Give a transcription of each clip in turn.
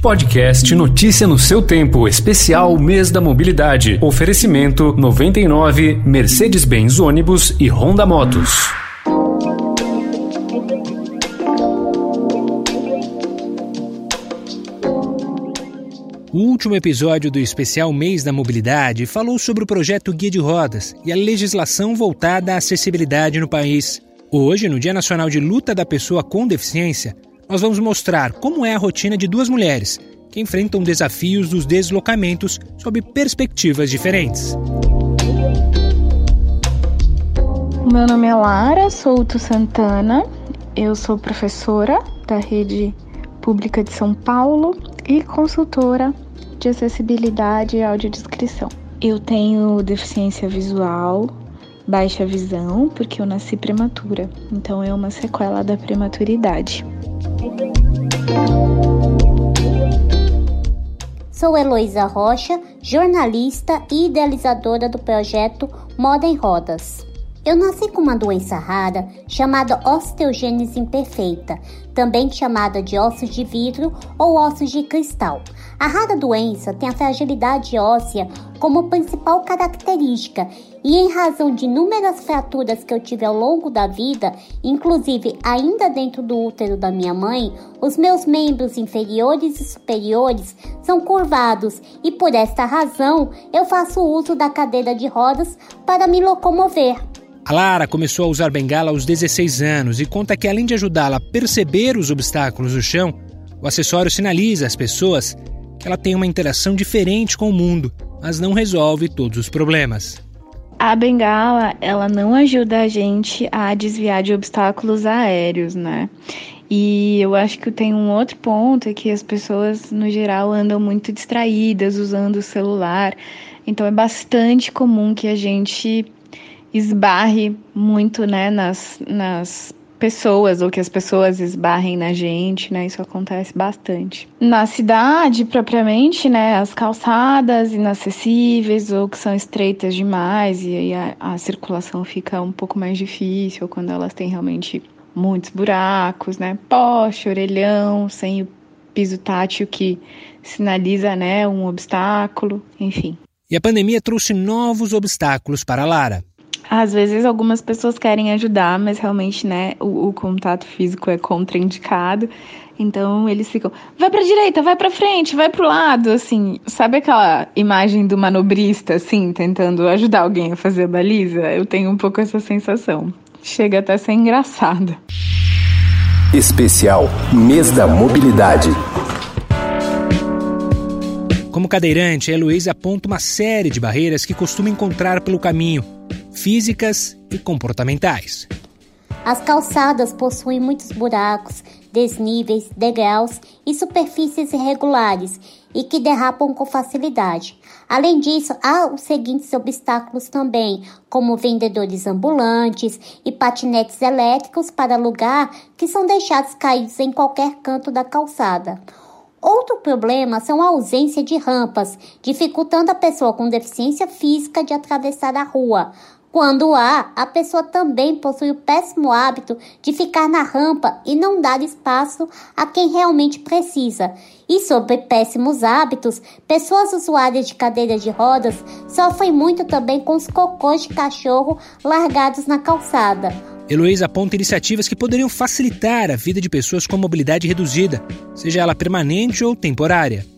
Podcast Notícia no seu tempo, especial Mês da Mobilidade. Oferecimento 99 Mercedes-Benz ônibus e Honda Motos. O último episódio do especial Mês da Mobilidade falou sobre o projeto Guia de Rodas e a legislação voltada à acessibilidade no país. Hoje, no Dia Nacional de Luta da Pessoa com Deficiência, nós vamos mostrar como é a rotina de duas mulheres que enfrentam desafios dos deslocamentos sob perspectivas diferentes. Meu nome é Lara Souto Santana, eu sou professora da Rede Pública de São Paulo e consultora de acessibilidade e audiodescrição. Eu tenho deficiência visual, baixa visão, porque eu nasci prematura, então é uma sequela da prematuridade. Sou Heloísa Rocha, jornalista e idealizadora do projeto Moda em Rodas. Eu nasci com uma doença rara chamada osteogênese imperfeita, também chamada de ossos de vidro ou ossos de cristal. A rara doença tem a fragilidade óssea como principal característica e em razão de inúmeras fraturas que eu tive ao longo da vida, inclusive ainda dentro do útero da minha mãe, os meus membros inferiores e superiores são curvados e por esta razão eu faço uso da cadeira de rodas para me locomover. A Lara começou a usar bengala aos 16 anos e conta que, além de ajudá-la a perceber os obstáculos no chão, o acessório sinaliza às pessoas que ela tem uma interação diferente com o mundo, mas não resolve todos os problemas. A bengala, ela não ajuda a gente a desviar de obstáculos aéreos, né? E eu acho que tem um outro ponto é que as pessoas, no geral, andam muito distraídas usando o celular. Então é bastante comum que a gente esbarre muito, né, nas, nas pessoas ou que as pessoas esbarrem na gente, né? Isso acontece bastante. Na cidade, propriamente, né, as calçadas inacessíveis ou que são estreitas demais e aí a, a circulação fica um pouco mais difícil quando elas têm realmente muitos buracos, né? Poste, orelhão, sem o piso tátil que sinaliza, né, um obstáculo, enfim. E a pandemia trouxe novos obstáculos para Lara. Às vezes algumas pessoas querem ajudar, mas realmente, né, o, o contato físico é contraindicado. Então eles ficam, vai pra direita, vai pra frente, vai pro lado, assim. Sabe aquela imagem do manobrista, assim, tentando ajudar alguém a fazer a baliza? Eu tenho um pouco essa sensação. Chega até a ser engraçado. Especial Mês da Mobilidade. Como cadeirante, a Heloísa aponta uma série de barreiras que costuma encontrar pelo caminho físicas e comportamentais. As calçadas possuem muitos buracos, desníveis, degraus e superfícies irregulares e que derrapam com facilidade. Além disso, há os seguintes obstáculos também, como vendedores ambulantes e patinetes elétricos para alugar que são deixados caídos em qualquer canto da calçada. Outro problema são a ausência de rampas, dificultando a pessoa com deficiência física de atravessar a rua, quando há, a pessoa também possui o péssimo hábito de ficar na rampa e não dar espaço a quem realmente precisa. E sobre péssimos hábitos, pessoas usuárias de cadeira de rodas sofrem muito também com os cocôs de cachorro largados na calçada. Heloísa aponta iniciativas que poderiam facilitar a vida de pessoas com mobilidade reduzida, seja ela permanente ou temporária.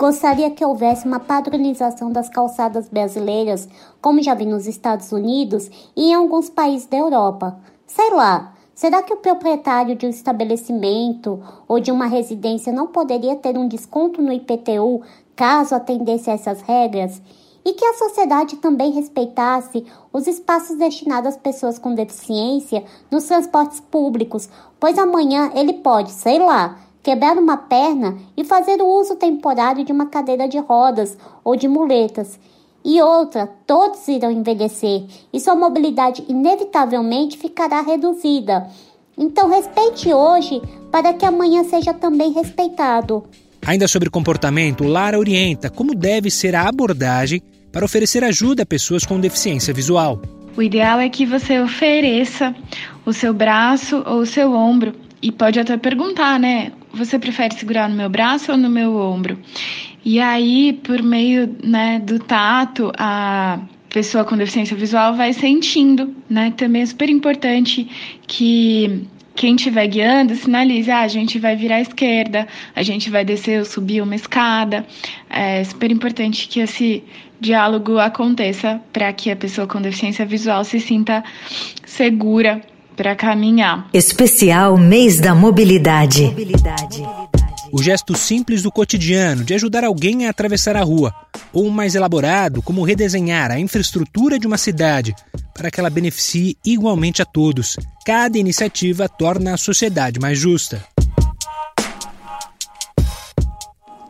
Gostaria que houvesse uma padronização das calçadas brasileiras, como já vi nos Estados Unidos e em alguns países da Europa. Sei lá, será que o proprietário de um estabelecimento ou de uma residência não poderia ter um desconto no IPTU caso atendesse a essas regras? E que a sociedade também respeitasse os espaços destinados às pessoas com deficiência nos transportes públicos, pois amanhã ele pode, sei lá, quebrar uma perna e fazer o uso temporário de uma cadeira de rodas ou de muletas. E outra, todos irão envelhecer e sua mobilidade inevitavelmente ficará reduzida. Então respeite hoje para que amanhã seja também respeitado. Ainda sobre comportamento, Lara orienta como deve ser a abordagem para oferecer ajuda a pessoas com deficiência visual. O ideal é que você ofereça o seu braço ou o seu ombro e pode até perguntar, né? Você prefere segurar no meu braço ou no meu ombro? E aí, por meio né, do tato, a pessoa com deficiência visual vai sentindo, né? Também é super importante que quem estiver guiando sinalize, ah, a gente vai virar à esquerda, a gente vai descer ou subir uma escada. É super importante que esse diálogo aconteça para que a pessoa com deficiência visual se sinta segura para caminhar. Especial Mês da Mobilidade. Mobilidade. O gesto simples do cotidiano de ajudar alguém a atravessar a rua, ou um mais elaborado, como redesenhar a infraestrutura de uma cidade para que ela beneficie igualmente a todos. Cada iniciativa torna a sociedade mais justa.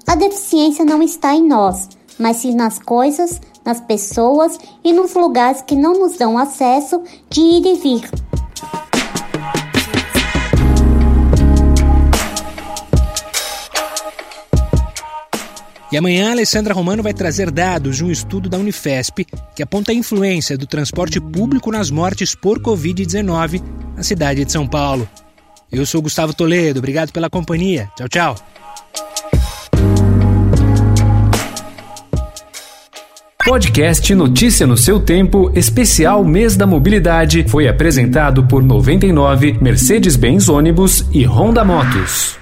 A deficiência não está em nós, mas sim nas coisas, nas pessoas e nos lugares que não nos dão acesso de ir e vir. E amanhã Alessandra Romano vai trazer dados de um estudo da Unifesp que aponta a influência do transporte público nas mortes por Covid-19 na cidade de São Paulo. Eu sou Gustavo Toledo, obrigado pela companhia. Tchau, tchau. Podcast Notícia no seu tempo, especial Mês da Mobilidade, foi apresentado por 99, Mercedes-Benz Ônibus e Honda Motos.